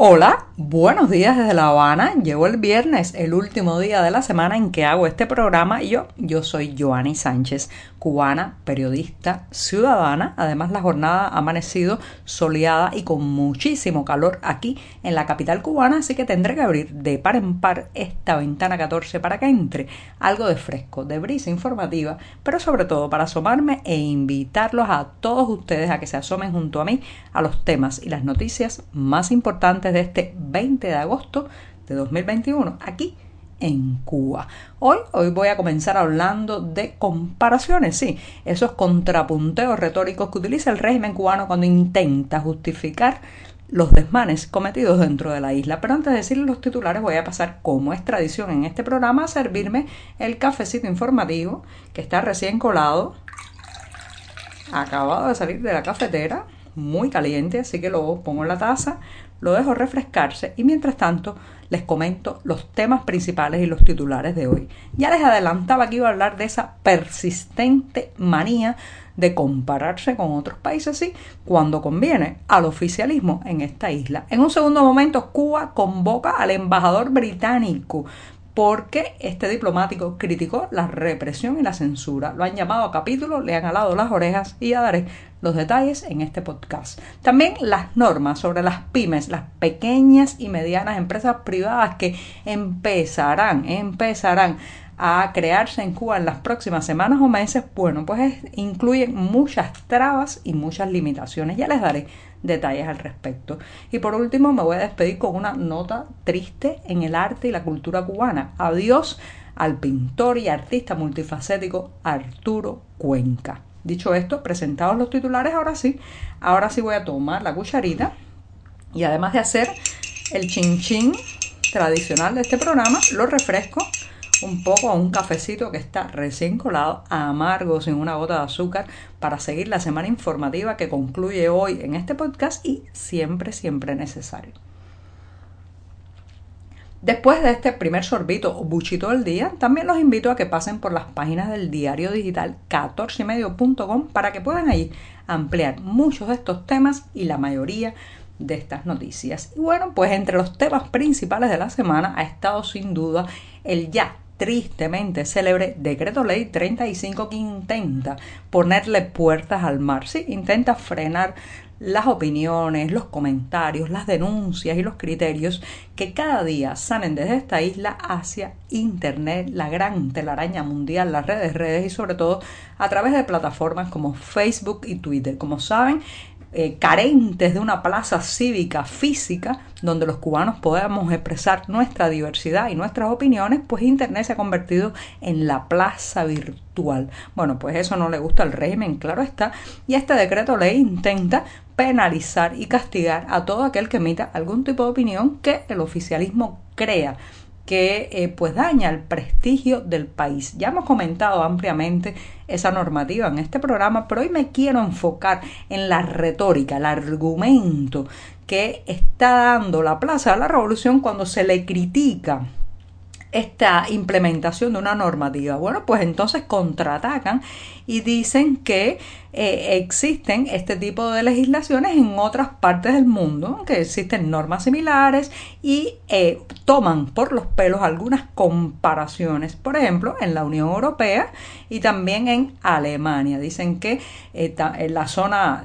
Hola, buenos días desde La Habana. Llegó el viernes, el último día de la semana en que hago este programa y yo, yo soy Joanny Sánchez, cubana, periodista, ciudadana. Además, la jornada ha amanecido soleada y con muchísimo calor aquí en la capital cubana, así que tendré que abrir de par en par esta ventana 14 para que entre algo de fresco, de brisa informativa, pero sobre todo para asomarme e invitarlos a todos ustedes a que se asomen junto a mí a los temas y las noticias más importantes de este 20 de agosto de 2021 aquí en Cuba. Hoy, hoy voy a comenzar hablando de comparaciones, sí, esos contrapunteos retóricos que utiliza el régimen cubano cuando intenta justificar los desmanes cometidos dentro de la isla. Pero antes de decirles los titulares, voy a pasar, como es tradición en este programa, a servirme el cafecito informativo que está recién colado, acabado de salir de la cafetera, muy caliente, así que lo pongo en la taza, lo dejo refrescarse y mientras tanto les comento los temas principales y los titulares de hoy. Ya les adelantaba que iba a hablar de esa persistente manía de compararse con otros países, sí, cuando conviene al oficialismo en esta isla. En un segundo momento, Cuba convoca al embajador británico porque este diplomático criticó la represión y la censura. Lo han llamado a capítulo, le han alado las orejas y ya daré los detalles en este podcast. También las normas sobre las pymes, las pequeñas y medianas empresas privadas que empezarán, empezarán a crearse en Cuba en las próximas semanas o meses, bueno, pues incluyen muchas trabas y muchas limitaciones. Ya les daré detalles al respecto. Y por último me voy a despedir con una nota triste en el arte y la cultura cubana. Adiós al pintor y artista multifacético Arturo Cuenca. Dicho esto, presentados los titulares, ahora sí, ahora sí voy a tomar la cucharita y además de hacer el chin tradicional de este programa, lo refresco un poco a un cafecito que está recién colado, amargo, sin una gota de azúcar, para seguir la semana informativa que concluye hoy en este podcast y siempre, siempre necesario. Después de este primer sorbito o buchito del día, también los invito a que pasen por las páginas del diario digital 14medio.com para que puedan ahí ampliar muchos de estos temas y la mayoría de estas noticias. Y bueno, pues entre los temas principales de la semana ha estado sin duda el ya tristemente célebre decreto ley 35 que intenta ponerle puertas al mar, sí, intenta frenar las opiniones, los comentarios, las denuncias y los criterios que cada día salen desde esta isla hacia Internet, la gran telaraña mundial, las redes, redes y sobre todo a través de plataformas como Facebook y Twitter. Como saben, eh, carentes de una plaza cívica física donde los cubanos podamos expresar nuestra diversidad y nuestras opiniones, pues Internet se ha convertido en la plaza virtual. Bueno, pues eso no le gusta al régimen, claro está, y este decreto ley intenta penalizar y castigar a todo aquel que emita algún tipo de opinión que el oficialismo crea que eh, pues daña el prestigio del país. Ya hemos comentado ampliamente esa normativa en este programa, pero hoy me quiero enfocar en la retórica, el argumento que está dando la Plaza de la Revolución cuando se le critica esta implementación de una normativa. Bueno, pues entonces contraatacan y dicen que eh, existen este tipo de legislaciones en otras partes del mundo, que existen normas similares y eh, toman por los pelos algunas comparaciones, por ejemplo, en la Unión Europea y también en Alemania. Dicen que eh, en la zona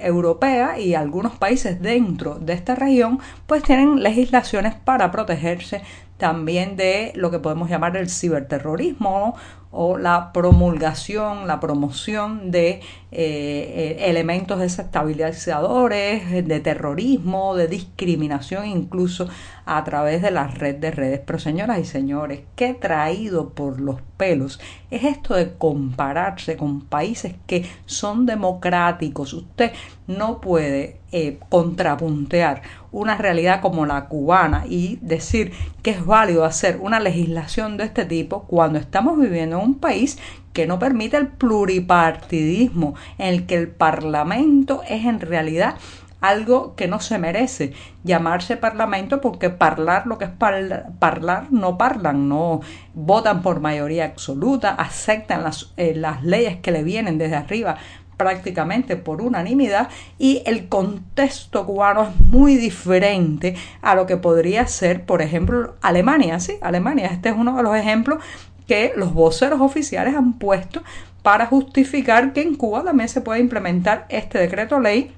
europea y algunos países dentro de esta región pues tienen legislaciones para protegerse también de lo que podemos llamar el ciberterrorismo o la promulgación, la promoción de eh, elementos desestabilizadores, de terrorismo, de discriminación, incluso a través de la red de redes. Pero señoras y señores, qué traído por los pelos es esto de compararse con países que son democráticos. Usted no puede eh, contrapuntear una realidad como la cubana y decir que es válido hacer una legislación de este tipo cuando estamos viviendo en un país que no permite el pluripartidismo, en el que el Parlamento es en realidad algo que no se merece llamarse parlamento porque hablar lo que es hablar no parlan, no votan por mayoría absoluta, aceptan las, eh, las leyes que le vienen desde arriba prácticamente por unanimidad y el contexto cubano es muy diferente a lo que podría ser, por ejemplo, Alemania. Sí, Alemania, este es uno de los ejemplos que los voceros oficiales han puesto para justificar que en Cuba también se puede implementar este decreto ley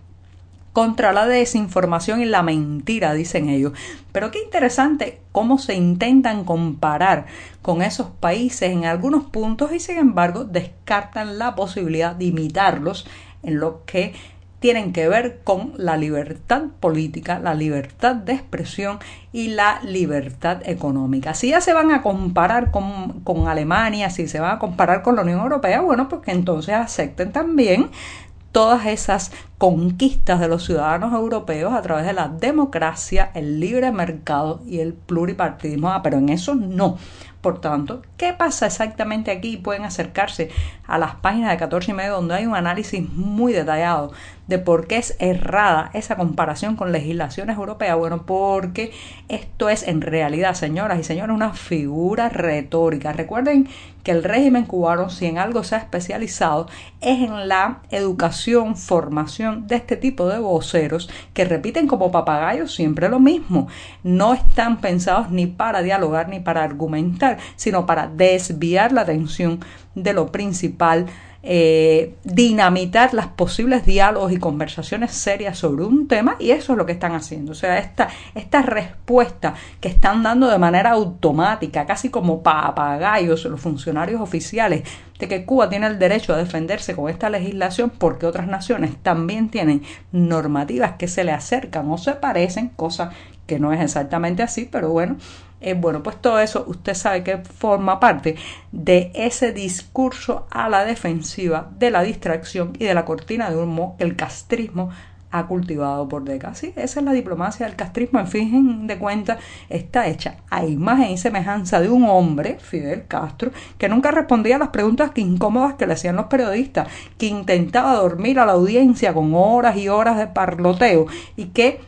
contra la desinformación y la mentira, dicen ellos. Pero qué interesante cómo se intentan comparar con esos países en algunos puntos y sin embargo descartan la posibilidad de imitarlos en lo que tienen que ver con la libertad política, la libertad de expresión y la libertad económica. Si ya se van a comparar con, con Alemania, si se van a comparar con la Unión Europea, bueno, pues que entonces acepten también todas esas conquistas de los ciudadanos europeos a través de la democracia, el libre mercado y el pluripartidismo. Ah, pero en eso no. Por tanto, ¿qué pasa exactamente aquí? Pueden acercarse a las páginas de 14 y medio donde hay un análisis muy detallado de por qué es errada esa comparación con legislaciones europeas. Bueno, porque esto es en realidad, señoras y señores, una figura retórica. Recuerden que el régimen cubano, si en algo se ha especializado, es en la educación, formación de este tipo de voceros que repiten como papagayos siempre lo mismo. No están pensados ni para dialogar ni para argumentar, sino para desviar la atención de lo principal eh, dinamitar las posibles diálogos y conversaciones serias sobre un tema y eso es lo que están haciendo. O sea, esta, esta respuesta que están dando de manera automática, casi como papagayos los funcionarios oficiales, de que Cuba tiene el derecho a defenderse con esta legislación porque otras naciones también tienen normativas que se le acercan o se parecen, cosa que no es exactamente así, pero bueno, eh, bueno, pues todo eso usted sabe que forma parte de ese discurso a la defensiva de la distracción y de la cortina de humo que el castrismo ha cultivado por décadas. Sí, esa es la diplomacia del castrismo. En fin de cuentas, está hecha a imagen y semejanza de un hombre, Fidel Castro, que nunca respondía a las preguntas incómodas que le hacían los periodistas, que intentaba dormir a la audiencia con horas y horas de parloteo y que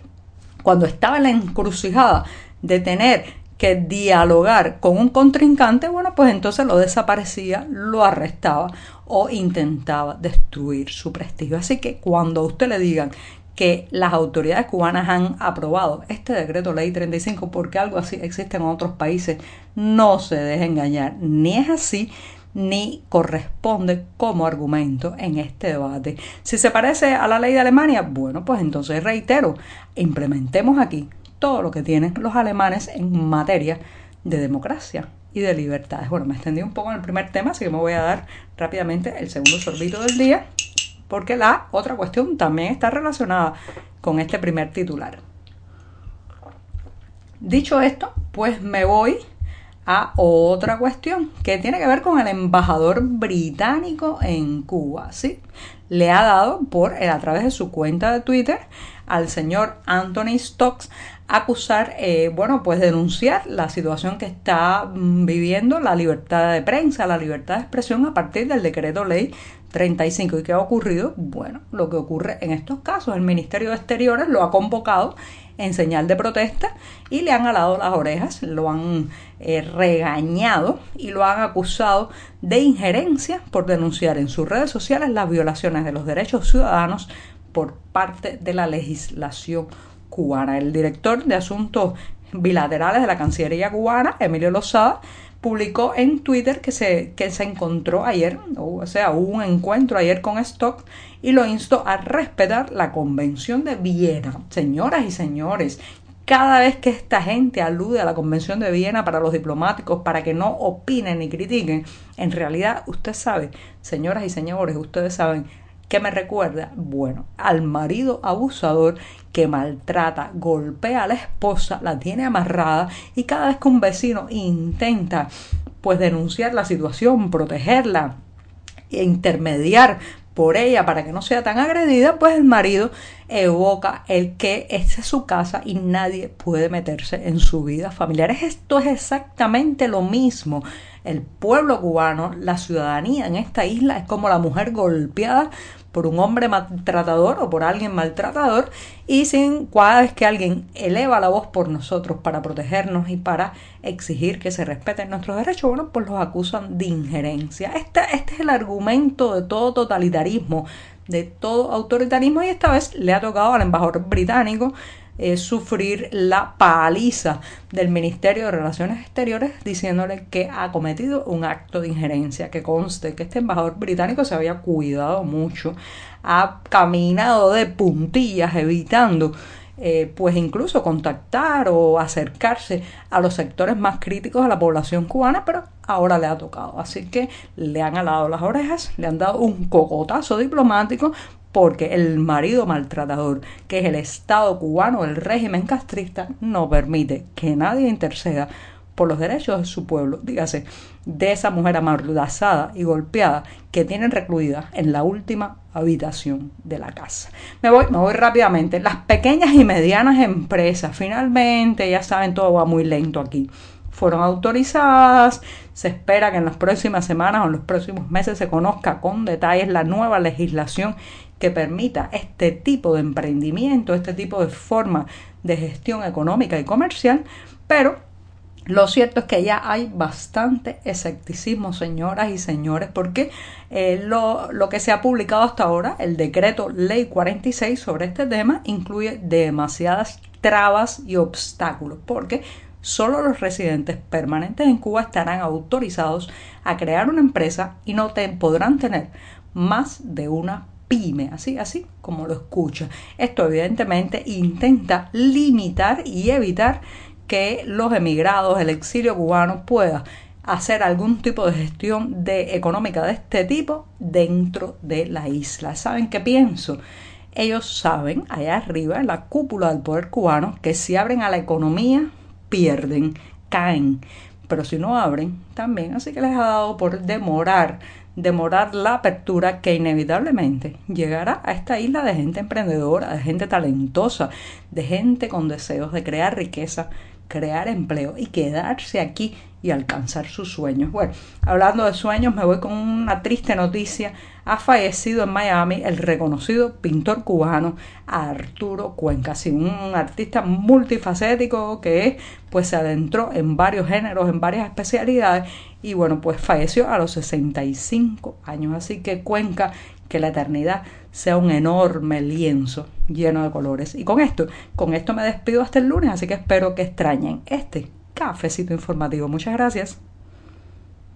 cuando estaba en la encrucijada de tener que dialogar con un contrincante, bueno, pues entonces lo desaparecía, lo arrestaba o intentaba destruir su prestigio. Así que cuando a usted le digan que las autoridades cubanas han aprobado este decreto ley 35 porque algo así existe en otros países, no se deje engañar, ni es así ni corresponde como argumento en este debate. Si se parece a la ley de Alemania, bueno, pues entonces reitero, implementemos aquí todo lo que tienen los alemanes en materia de democracia y de libertades. Bueno, me extendí un poco en el primer tema, así que me voy a dar rápidamente el segundo sorbito del día, porque la otra cuestión también está relacionada con este primer titular. Dicho esto, pues me voy a otra cuestión que tiene que ver con el embajador británico en Cuba, ¿sí? Le ha dado por, a través de su cuenta de Twitter, al señor Anthony Stokes acusar, eh, bueno, pues denunciar la situación que está mm, viviendo la libertad de prensa, la libertad de expresión a partir del decreto ley 35. ¿Y qué ha ocurrido? Bueno, lo que ocurre en estos casos, el Ministerio de Exteriores lo ha convocado en señal de protesta y le han alado las orejas, lo han eh, regañado y lo han acusado de injerencia por denunciar en sus redes sociales las violaciones de los derechos ciudadanos por parte de la legislación El director de Asuntos Bilaterales de la Cancillería cubana, Emilio Lozada, publicó en Twitter que se, que se encontró ayer, o sea, hubo un encuentro ayer con Stock y lo instó a respetar la Convención de Viena. Señoras y señores, cada vez que esta gente alude a la Convención de Viena para los diplomáticos, para que no opinen ni critiquen, en realidad usted sabe, señoras y señores, ustedes saben que me recuerda, bueno, al marido abusador que maltrata, golpea a la esposa, la tiene amarrada y cada vez que un vecino intenta pues denunciar la situación, protegerla e intermediar por ella para que no sea tan agredida, pues el marido evoca el que esta es su casa y nadie puede meterse en su vida familiar. Esto es exactamente lo mismo. El pueblo cubano, la ciudadanía en esta isla es como la mujer golpeada por un hombre maltratador o por alguien maltratador y sin cada vez que alguien eleva la voz por nosotros para protegernos y para exigir que se respeten nuestros derechos, bueno, pues los acusan de injerencia. Este, este es el argumento de todo totalitarismo, de todo autoritarismo y esta vez le ha tocado al embajador británico sufrir la paliza del Ministerio de Relaciones Exteriores diciéndole que ha cometido un acto de injerencia, que conste que este embajador británico se había cuidado mucho, ha caminado de puntillas evitando eh, pues incluso contactar o acercarse a los sectores más críticos de la población cubana, pero ahora le ha tocado. Así que le han alado las orejas, le han dado un cocotazo diplomático porque el marido maltratador, que es el Estado cubano, el régimen castrista, no permite que nadie interceda por los derechos de su pueblo, dígase, de esa mujer amordazada y golpeada que tienen recluida en la última habitación de la casa. Me voy, me voy rápidamente. Las pequeñas y medianas empresas, finalmente, ya saben, todo va muy lento aquí. Fueron autorizadas, se espera que en las próximas semanas o en los próximos meses se conozca con detalles la nueva legislación que permita este tipo de emprendimiento, este tipo de forma de gestión económica y comercial, pero lo cierto es que ya hay bastante escepticismo, señoras y señores, porque eh, lo, lo, que se ha publicado hasta ahora, el decreto ley 46 sobre este tema, incluye demasiadas trabas y obstáculos, porque solo los residentes permanentes en Cuba estarán autorizados a crear una empresa y no podrán tener más de una pyme, así, así como lo escucha. Esto evidentemente intenta limitar y evitar que los emigrados, el exilio cubano pueda hacer algún tipo de gestión de, económica de este tipo dentro de la isla. ¿Saben qué pienso? Ellos saben, allá arriba, en la cúpula del poder cubano, que si abren a la economía, pierden, caen. Pero si no abren, también. Así que les ha dado por demorar demorar la apertura que inevitablemente llegará a esta isla de gente emprendedora, de gente talentosa, de gente con deseos de crear riqueza, crear empleo y quedarse aquí y alcanzar sus sueños. Bueno, hablando de sueños, me voy con una triste noticia. Ha fallecido en Miami el reconocido pintor cubano Arturo Cuenca, un artista multifacético que pues se adentró en varios géneros, en varias especialidades y bueno, pues falleció a los 65 años. Así que Cuenca, que la eternidad sea un enorme lienzo lleno de colores. Y con esto, con esto me despido hasta el lunes, así que espero que extrañen este cafecito informativo. Muchas gracias.